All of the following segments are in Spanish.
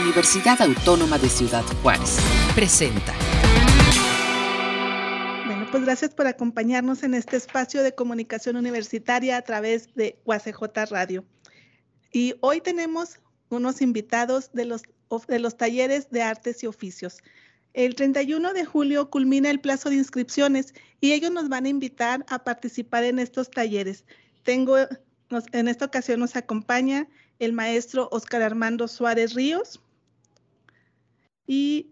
Universidad Autónoma de Ciudad Juárez. Presenta. Bueno, pues gracias por acompañarnos en este espacio de comunicación universitaria a través de UACJ Radio. Y hoy tenemos unos invitados de los, de los talleres de artes y oficios. El 31 de julio culmina el plazo de inscripciones y ellos nos van a invitar a participar en estos talleres. Tengo, en esta ocasión nos acompaña el maestro Oscar Armando Suárez Ríos y,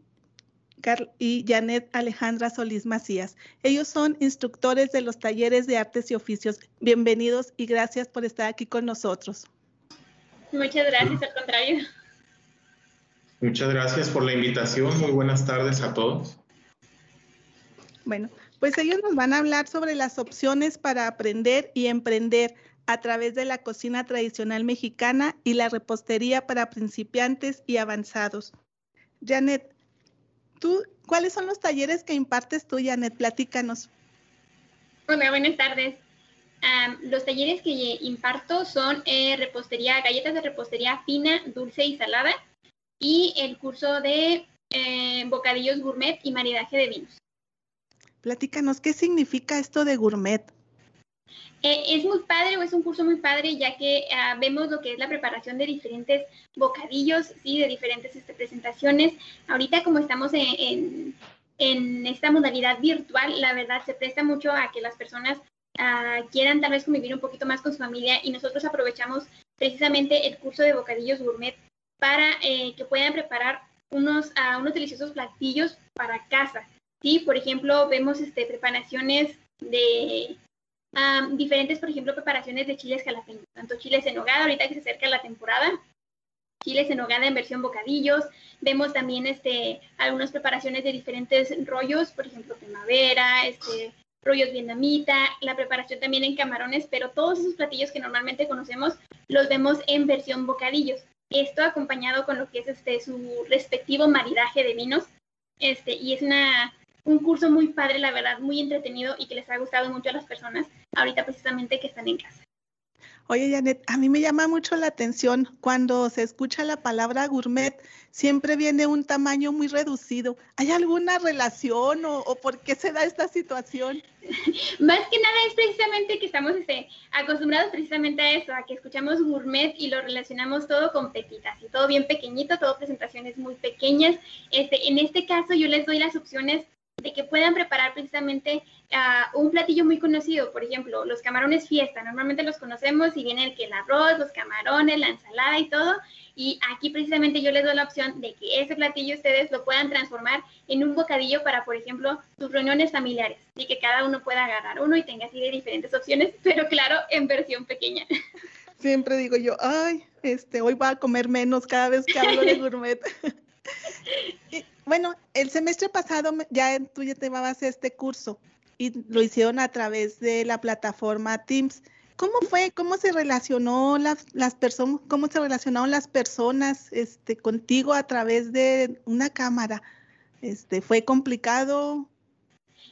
y Janet Alejandra Solís Macías. Ellos son instructores de los talleres de artes y oficios. Bienvenidos y gracias por estar aquí con nosotros. Muchas gracias, al contrario. Muchas gracias por la invitación. Muy buenas tardes a todos. Bueno, pues ellos nos van a hablar sobre las opciones para aprender y emprender a través de la cocina tradicional mexicana y la repostería para principiantes y avanzados. Janet, ¿tú, ¿cuáles son los talleres que impartes tú, Janet? Platícanos. Hola, buenas tardes. los talleres que imparto son eh, repostería, galletas de repostería fina, dulce y salada y el curso de eh, bocadillos gourmet y maridaje de vinos. Platícanos, ¿qué significa esto de gourmet? Eh, es muy padre o es un curso muy padre ya que ah, vemos lo que es la preparación de diferentes bocadillos, sí, de diferentes este, presentaciones. Ahorita como estamos en, en, esta modalidad virtual, la verdad se presta mucho a que las personas ah, quieran tal vez convivir un poquito más con su familia y nosotros aprovechamos precisamente el curso de bocadillos gourmet para eh, que puedan preparar unos, uh, unos deliciosos platillos para casa. ¿sí? Por ejemplo, vemos este, preparaciones de diferentes, por ejemplo, preparaciones de chiles jalapeños, tanto chiles en nogada, ahorita que se acerca la temporada, chiles en nogada en versión bocadillos. Vemos también este, algunas preparaciones de diferentes rollos, por ejemplo, primavera, este, rollos vietnamita, la preparación también en camarones, pero todos esos platillos que normalmente conocemos los vemos en versión bocadillos. Esto acompañado con lo que es este su respectivo maridaje de vinos. Este, y es una, un curso muy padre, la verdad, muy entretenido y que les ha gustado mucho a las personas ahorita precisamente que están en casa. Oye, Janet, a mí me llama mucho la atención cuando se escucha la palabra gourmet, siempre viene un tamaño muy reducido. ¿Hay alguna relación o, por qué se da esta situación? Más que nada es precisamente que estamos este, acostumbrados precisamente a eso, a que escuchamos gourmet y lo relacionamos todo con pepitas y todo bien pequeñito, todo presentaciones muy pequeñas. Este, en este caso yo les doy las opciones de que puedan preparar precisamente uh, un platillo muy conocido, por ejemplo, los camarones fiesta, normalmente los conocemos y viene el que el arroz, los camarones, la ensalada y todo, y aquí precisamente yo les doy la opción de que ese platillo ustedes lo puedan transformar en un bocadillo para, por ejemplo, sus reuniones familiares, y que cada uno pueda agarrar uno y tenga así de diferentes opciones, pero claro, en versión pequeña. Siempre digo yo, ay, este, hoy voy a comer menos cada vez que hablo de gourmet. Bueno, el semestre pasado ya tú ya te llevabas este curso y lo hicieron a través de la plataforma Teams. ¿Cómo fue? ¿Cómo se relacionó las, las personas? ¿Cómo se relacionaron las personas este, contigo a través de una cámara? Este, ¿Fue complicado?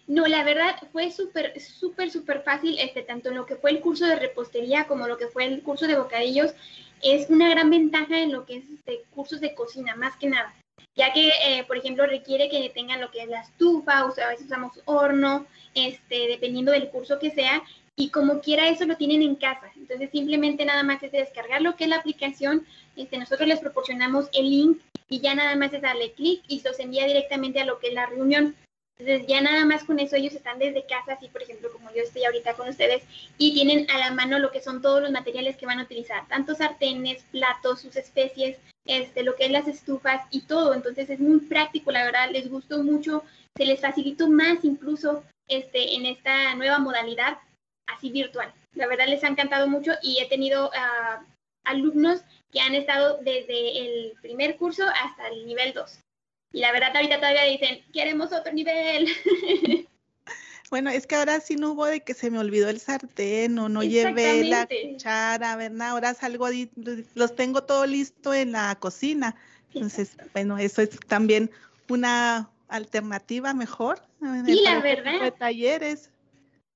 No, la verdad fue súper, súper, súper fácil, este, tanto lo que fue el curso de repostería como lo que fue el curso de bocadillos. Es una gran ventaja en lo que es este, cursos de cocina, más que nada ya que, eh, por ejemplo, requiere que tengan lo que es la estufa, o sea, a veces usamos horno, este, dependiendo del curso que sea, y como quiera eso lo tienen en casa. Entonces, simplemente nada más es descargar lo que es la aplicación, este, nosotros les proporcionamos el link y ya nada más es darle clic y se envía directamente a lo que es la reunión. Entonces ya nada más con eso ellos están desde casa, así por ejemplo como yo estoy ahorita con ustedes, y tienen a la mano lo que son todos los materiales que van a utilizar, tanto sartenes, platos, sus especies, este, lo que es las estufas y todo. Entonces es muy práctico, la verdad, les gustó mucho, se les facilitó más incluso este, en esta nueva modalidad así virtual. La verdad les ha encantado mucho y he tenido uh, alumnos que han estado desde el primer curso hasta el nivel 2. Y la verdad ahorita todavía dicen, queremos otro nivel. Bueno, es que ahora sí no hubo de que se me olvidó el sartén o no llevé la cuchara, ¿verdad? Ahora salgo, los tengo todo listo en la cocina. Entonces, bueno, eso es también una alternativa mejor. Sí, la verdad. De talleres.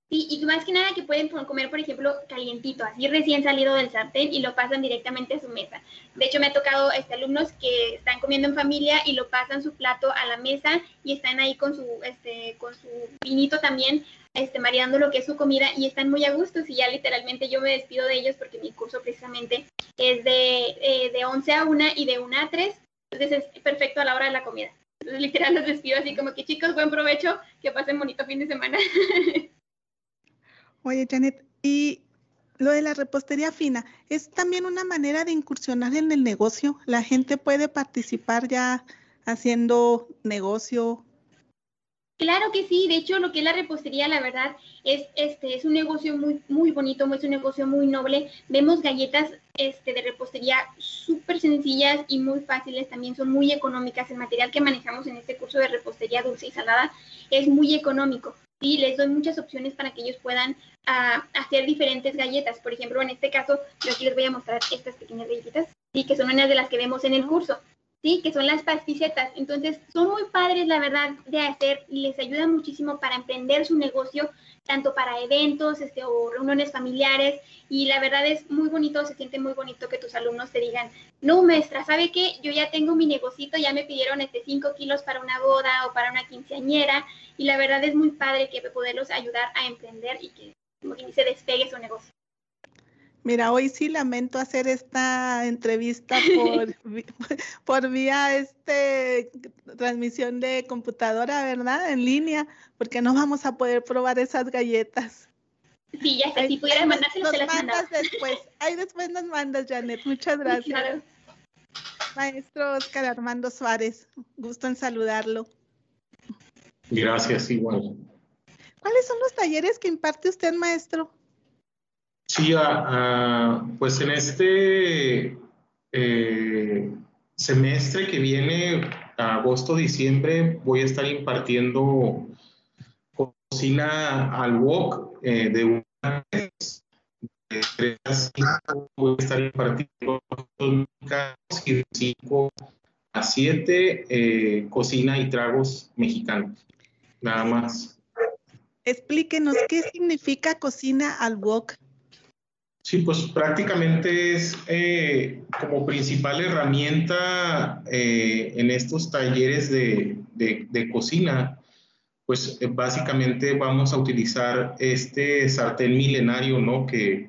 Sí, y más que nada que pueden comer, por ejemplo, calientito, así recién salido del sartén y lo pasan directamente a su mesa. De hecho, me ha tocado este, alumnos que están comiendo en familia y lo pasan su plato a la mesa y están ahí con su, este, con su vinito también, este, mareando lo que es su comida y están muy a gusto. Y ya literalmente yo me despido de ellos porque mi curso precisamente es de, eh, de 11 a 1 y de 1 a 3. Entonces es perfecto a la hora de la comida. Entonces literal los despido así como que chicos, buen provecho, que pasen bonito fin de semana. Oye, Janet, y lo de la repostería fina, ¿es también una manera de incursionar en el negocio? ¿La gente puede participar ya haciendo negocio? Claro que sí, de hecho lo que es la repostería, la verdad, es este es un negocio muy muy bonito, es un negocio muy noble. Vemos galletas este de repostería súper sencillas y muy fáciles, también son muy económicas. El material que manejamos en este curso de repostería dulce y salada es muy económico. Sí, les doy muchas opciones para que ellos puedan a hacer diferentes galletas. Por ejemplo, en este caso, yo aquí les voy a mostrar estas pequeñas galletitas, ¿sí? que son unas de las que vemos en el curso, que son las pasticetas. Entonces, son muy padres, la verdad, de hacer y les ayuda muchísimo para emprender su negocio, tanto para eventos este, o reuniones familiares. Y la verdad es muy bonito, se siente muy bonito que tus alumnos te digan, no, maestra, ¿sabe qué? Yo ya tengo mi negocito, ya me pidieron este 5 kilos para una boda o para una quinceañera. Y la verdad es muy padre que poderlos ayudar a emprender y que como se despegue su negocio. Mira, hoy sí lamento hacer esta entrevista por, por vía este transmisión de computadora, ¿verdad? En línea, porque no vamos a poder probar esas galletas. Sí, ya está. Si pudieras mandárselas, se las mandas después. Ahí después nos mandas, Janet. Muchas gracias. Maestro Oscar Armando Suárez, gusto en saludarlo. Gracias, igual. ¿Cuáles son los talleres que imparte usted, maestro? Sí, pues en este eh, semestre que viene, agosto-diciembre, voy a estar impartiendo cocina al wok eh, de una vez. De voy a estar impartiendo y de 5 a 7 eh, cocina y tragos mexicanos. Nada más. Explíquenos qué significa cocina al wok. Sí, pues prácticamente es eh, como principal herramienta eh, en estos talleres de, cocina. Pues eh, básicamente vamos a utilizar este sartén milenario, ¿no? Que,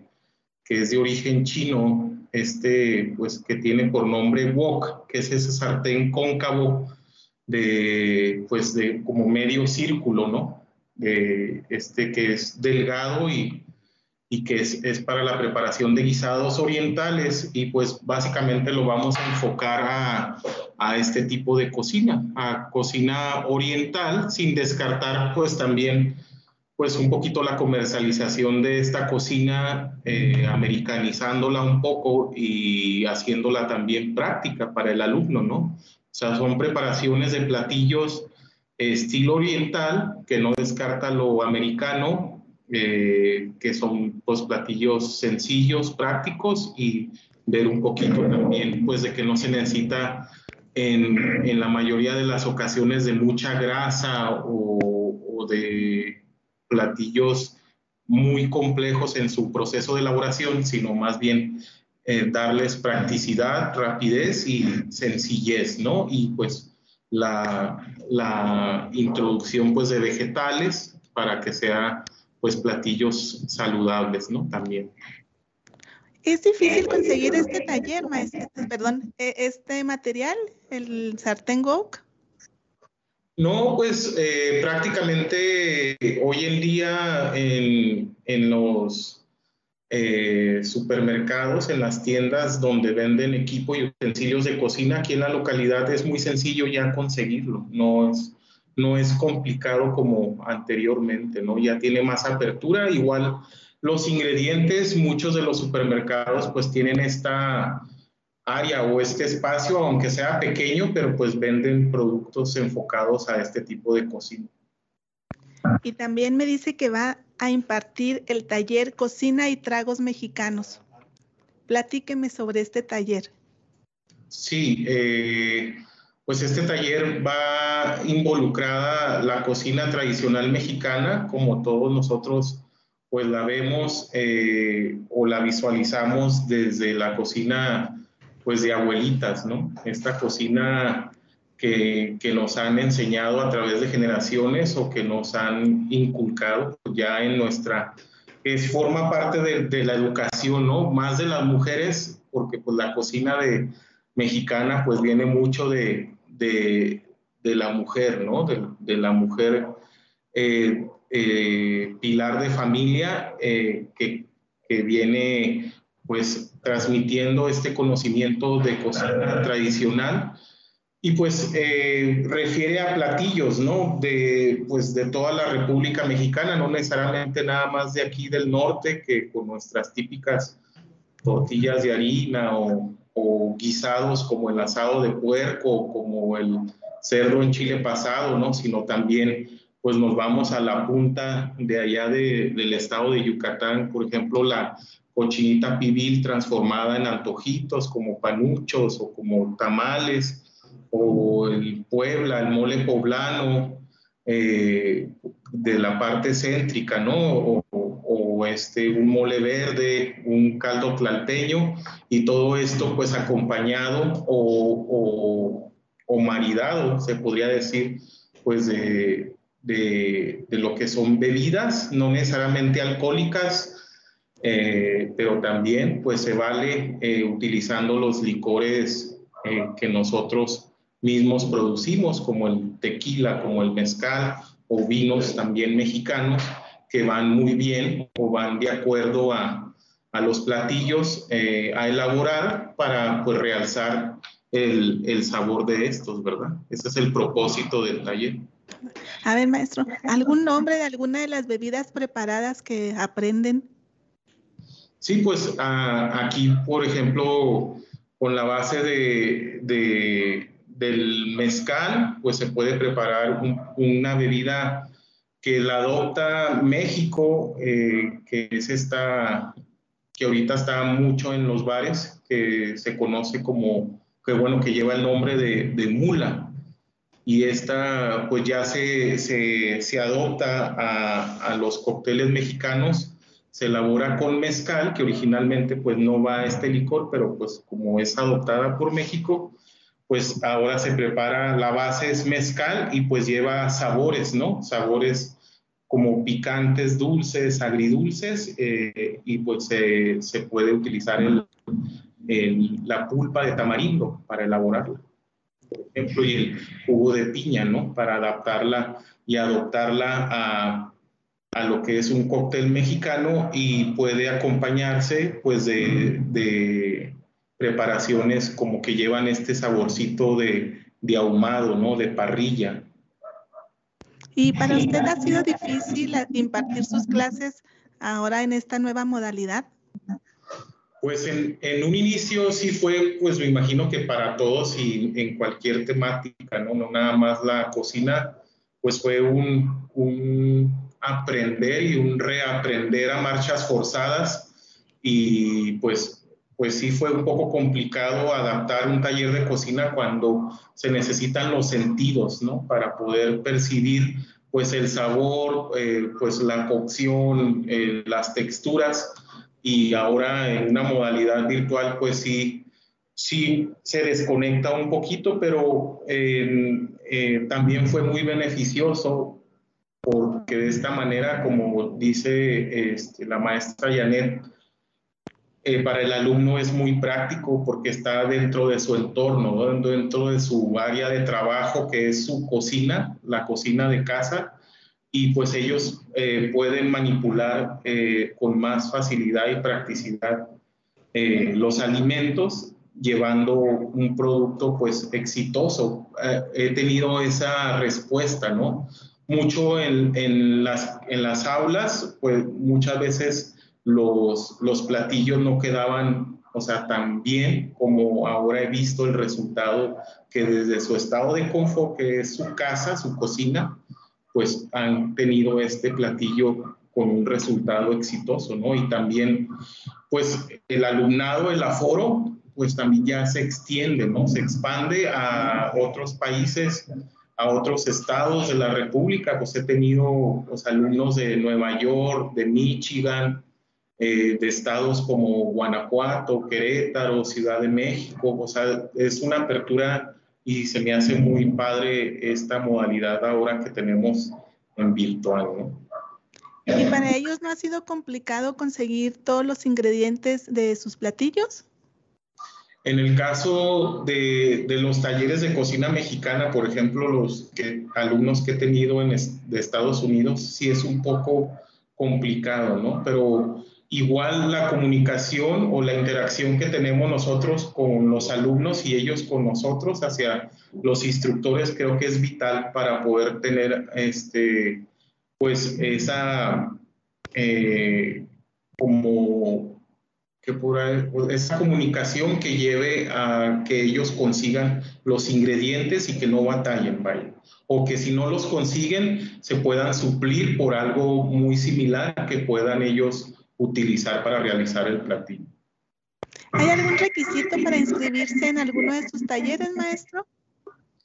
que, es de origen chino, este, pues que tiene por nombre wok, que es ese sartén cóncavo de, pues de como medio círculo, ¿no? este, que es delgado y, y que es, es, para la preparación de guisados orientales y pues básicamente lo vamos a enfocar a, a, este tipo de cocina, a cocina oriental, sin descartar pues también pues un poquito la comercialización de esta cocina, eh, americanizándola un poco y haciéndola también práctica para el alumno, ¿no? O sea, son preparaciones de platillos estilo oriental, que no descarta lo americano, eh, que son pues platillos sencillos, prácticos y ver un poquito también pues de que no se necesita en, en la mayoría de las ocasiones de mucha grasa o, o de platillos muy complejos en su proceso de elaboración, sino más bien eh, darles practicidad, rapidez y sencillez, ¿no? Y pues la, la introducción pues de vegetales para que sea pues platillos saludables, ¿no? También. ¿Es difícil conseguir este taller, maestro? Perdón, e, este material, el sartén Gok? No, pues eh, prácticamente hoy en día en, en los eh, supermercados, en las tiendas donde venden equipo y utensilios de cocina, aquí en la localidad es muy sencillo ya conseguirlo, no es, no es complicado como anteriormente, ¿no? Ya tiene más apertura, igual los ingredientes, muchos de los supermercados pues tienen esta área o este espacio, aunque sea pequeño, pero pues venden productos enfocados a este tipo de cocina. Y también me dice que va a impartir el taller Cocina y Tragos Mexicanos. Platíqueme sobre este taller. Sí, eh, pues este taller va involucrada la cocina tradicional mexicana, como todos nosotros pues la vemos eh, o la visualizamos desde la cocina pues de abuelitas, ¿no? Esta cocina que, que, nos han enseñado a través de generaciones o que nos han inculcado ya en nuestra, que forma parte de, de, la educación, ¿no? Más de las mujeres, porque pues la cocina de, mexicana pues viene mucho de, de, la mujer, ¿no? De, la mujer eh, eh, pilar de familia eh, que, que viene pues transmitiendo este conocimiento de cocina tradicional y pues refiere a platillos, ¿no? De, pues de toda la República Mexicana, no necesariamente nada más de aquí del norte, que con nuestras típicas tortillas de harina o, o guisados como el asado de puerco, como el cerdo en chile pasado, ¿no? Sino también pues nos vamos a la punta de allá de, del estado de Yucatán, por ejemplo, la cochinita pibil transformada en antojitos como panuchos o como tamales, o el Puebla, el mole poblano eh, de la parte céntrica, ¿no? O, este, un mole verde, un caldo tlalteño y todo esto pues acompañado o, o maridado, se podría decir, pues de, lo que son bebidas, no necesariamente alcohólicas, eh, pero también pues se vale eh, utilizando los licores eh, que nosotros mismos producimos, como el tequila, como el mezcal o vinos también mexicanos, que van muy bien o van de acuerdo a, a los platillos a elaborar para pues realzar el, el sabor de estos, ¿verdad? Ese es el propósito del taller. A ver, maestro, ¿algún nombre de alguna de las bebidas preparadas que aprenden? Sí, pues a, aquí, por ejemplo, con la base de, de, del mezcal, pues se puede preparar un, una bebida que la adopta México, eh, que es esta, que ahorita está mucho en los bares, que se conoce como, que bueno, que lleva el nombre de, de mula y esta pues ya se, se, se adopta a, a, los cócteles mexicanos, se elabora con mezcal, que originalmente pues no va a este licor, pero pues como es adoptada por México, pues ahora se prepara, la base es mezcal y pues lleva sabores, ¿no? Sabores como picantes, dulces, agridulces, eh, y pues se, se, puede utilizar la pulpa de tamarindo para elaborarla por ejemplo, y el jugo de piña, ¿no? Para adaptarla y adoptarla a, a lo que es un cóctel mexicano y puede acompañarse, pues, de, de preparaciones como que llevan este saborcito de, de ahumado, ¿no? De parrilla. ¿Y para usted ha sido difícil impartir sus clases ahora en esta nueva modalidad? Pues en, en, un inicio sí fue, pues me imagino que para todos y en cualquier temática, ¿no? No nada más la cocina, pues fue un, un aprender y un reaprender a marchas forzadas y pues, pues sí fue un poco complicado adaptar un taller de cocina cuando se necesitan los sentidos, ¿no? Para poder percibir pues el sabor, eh, pues la cocción, eh, las texturas y ahora en una modalidad virtual pues sí, sí se desconecta un poquito, pero eh, también fue muy beneficioso porque de esta manera, como dice este, la maestra Janet, eh, para el alumno es muy práctico porque está dentro de su entorno, dentro de su área de trabajo que es su cocina, la cocina de casa, y pues ellos eh, pueden manipular eh, con más facilidad y practicidad los alimentos llevando un producto pues exitoso. He tenido esa respuesta, ¿no? Mucho en, en, las, en las aulas, pues muchas veces los, los platillos no quedaban, o sea, tan bien como ahora he visto el resultado que desde su estado de confort, que es su casa, su cocina, pues han tenido este platillo con un resultado exitoso, ¿no? Y también, pues el alumnado, el aforo, pues también ya se extiende, ¿no? Se expande a otros países a otros estados de la República, pues he tenido pues, alumnos de Nueva York, de Michigan, eh, de estados como Guanajuato, Querétaro, Ciudad de México, o sea, es una apertura y se me hace muy padre esta modalidad ahora que tenemos en virtual, ¿no? ¿Y para ellos no ha sido complicado conseguir todos los ingredientes de sus platillos? En el caso de, de, los talleres de cocina mexicana, por ejemplo, los que, alumnos que he tenido en de Estados Unidos, sí es un poco complicado, ¿no? Pero igual la comunicación o la interacción que tenemos nosotros con los alumnos y ellos con nosotros hacia los instructores creo que es vital para poder tener este, pues esa eh, como esa comunicación que lleve a que ellos consigan los ingredientes y que no batallen, vaya. O que si no los consiguen, se puedan suplir por algo muy similar que puedan ellos utilizar para realizar el platillo. ¿Hay algún requisito para inscribirse en alguno de sus talleres, maestro?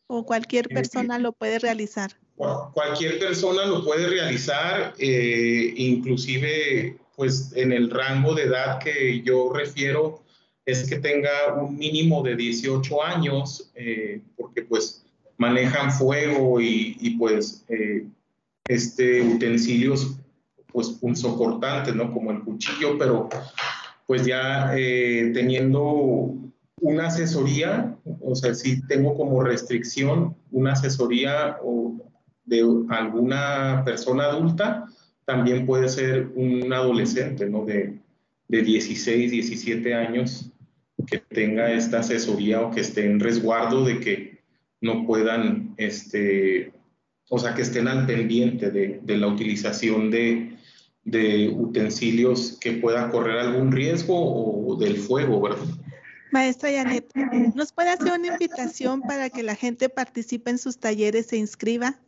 ¿O cualquier eh, persona lo puede realizar? Cualquier persona lo puede realizar, eh, inclusive pues en el rango de edad que yo refiero es que tenga un mínimo de 18 años, eh, porque pues manejan fuego y, pues eh, este utensilios pues punzocortantes, ¿no? Como el cuchillo, pero pues ya eh, teniendo una asesoría, o sea, si tengo como restricción una asesoría de alguna persona adulta, también puede ser un adolescente, ¿no? De, de 16, 17 años que tenga esta asesoría o que esté en resguardo de que no puedan, este, o sea, que estén al pendiente de, de la utilización de, de, utensilios que pueda correr algún riesgo o del fuego, ¿verdad? Maestra Janet, ¿nos puede hacer una invitación para que la gente participe en sus talleres e inscriba?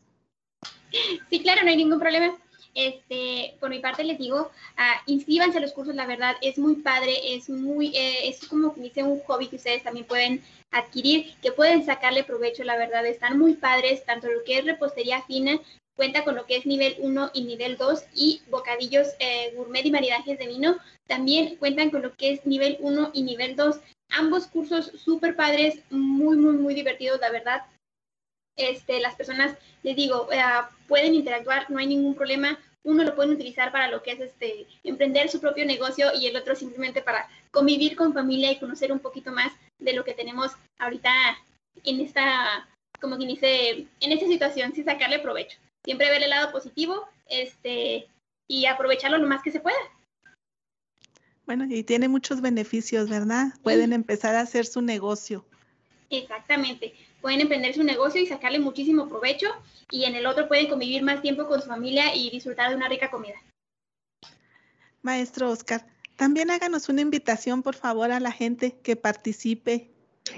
Sí, claro, no hay ningún problema. Este, por mi parte les digo, uh, inscríbanse a los cursos, la verdad es muy padre, es muy, eh, es como que dice un hobby que ustedes también pueden adquirir, que pueden sacarle provecho, la verdad, están muy padres, tanto lo que es repostería fina, cuenta con lo que es nivel 1 y nivel 2 y bocadillos eh, gourmet y maridajes de vino, también cuentan con lo que es nivel 1 y nivel 2. Ambos cursos súper padres, muy, muy, muy divertidos, la verdad. Este, las personas, les digo, eh, pueden interactuar, no hay ningún problema. Uno lo pueden utilizar para lo que es este, emprender su propio negocio y el otro simplemente para convivir con familia y conocer un poquito más de lo que tenemos ahorita en esta, como quien dice, en esta situación, sin sacarle provecho. Siempre ver el lado positivo este, y aprovecharlo lo más que se pueda. Bueno, y tiene muchos beneficios, ¿verdad? Pueden empezar a hacer su negocio. Exactamente pueden emprender su negocio y sacarle muchísimo provecho y en el otro pueden convivir más tiempo con su familia y disfrutar de una rica comida. Maestro Oscar, también háganos una invitación, por favor, a la gente que participe.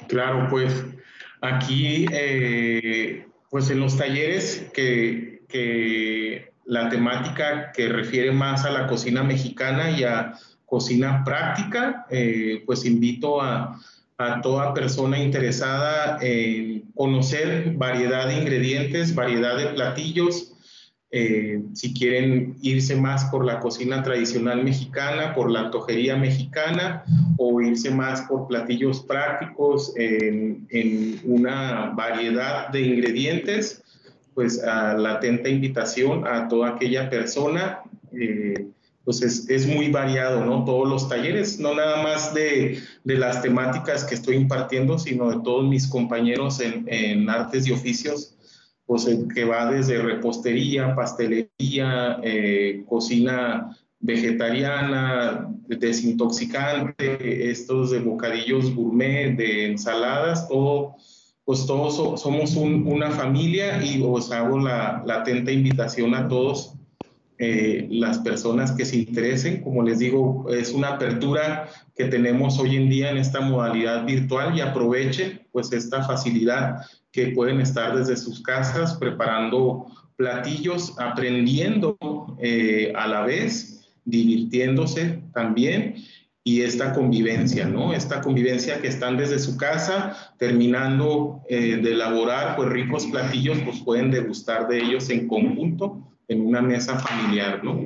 Claro, pues aquí, eh, pues en los talleres que, que la temática que refiere más a la cocina mexicana y a cocina práctica, eh, pues invito a, a toda persona interesada en conocer variedad de ingredientes, variedad de platillos. Eh, si quieren irse más por la cocina tradicional mexicana, por la antojería mexicana o irse más por platillos prácticos en, una variedad de ingredientes, pues a la atenta invitación a toda aquella persona eh, pues es, muy variado, ¿no? Todos los talleres, no nada más de, las temáticas que estoy impartiendo, sino de todos mis compañeros en, artes y oficios, pues que va desde repostería, pastelería, eh, cocina vegetariana, desintoxicante, estos de bocadillos gourmet, de ensaladas, todo, pues todos somos una familia y os hago la, la atenta invitación a todos eh, las personas que se interesen. Como les digo, es una apertura que tenemos hoy en día en esta modalidad virtual y aprovechen pues esta facilidad que pueden estar desde sus casas preparando platillos, aprendiendo eh, a la vez, divirtiéndose también y esta convivencia, ¿no? Esta convivencia que están desde su casa, terminando eh, de elaborar pues ricos platillos, pues pueden degustar de ellos en conjunto en una mesa familiar, ¿no?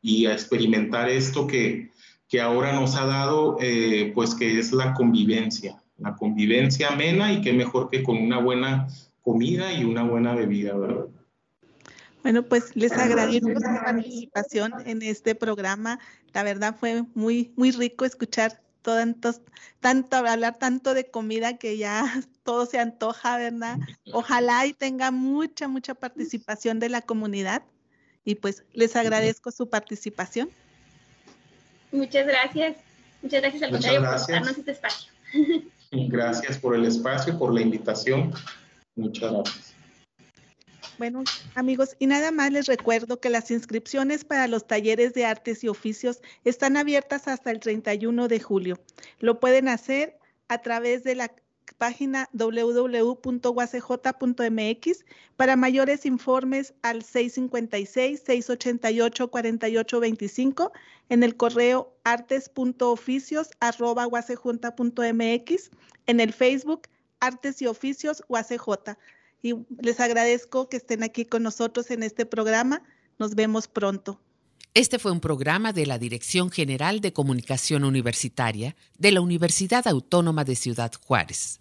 Y a experimentar esto que, que ahora nos ha dado, eh, pues que es la convivencia, la convivencia amena y qué mejor que con una buena comida y una buena bebida, ¿verdad? Bueno, pues les agradezco su participación en este programa. La verdad fue muy, muy rico escuchar tantos, tanto hablar tanto de comida que ya todo se antoja, ¿verdad? Ojalá y tenga mucha, mucha participación de la comunidad. Y pues les agradezco su participación. Muchas gracias. Muchas gracias al contrario por darnos este espacio. Gracias por el espacio, por la invitación. Muchas gracias. Bueno, amigos, y nada más les recuerdo que las inscripciones para los talleres de artes y oficios están abiertas hasta el 31 de julio. Lo pueden hacer a través de la página www.uacj.mx. Para mayores informes al 656-688-4825 en el correo artes.oficios.mx, en el Facebook Artes y Oficios UACJ y les agradezco que estén aquí con nosotros en este programa. Nos vemos pronto. Este fue un programa de la Dirección General de Comunicación Universitaria de la Universidad Autónoma de Ciudad Juárez.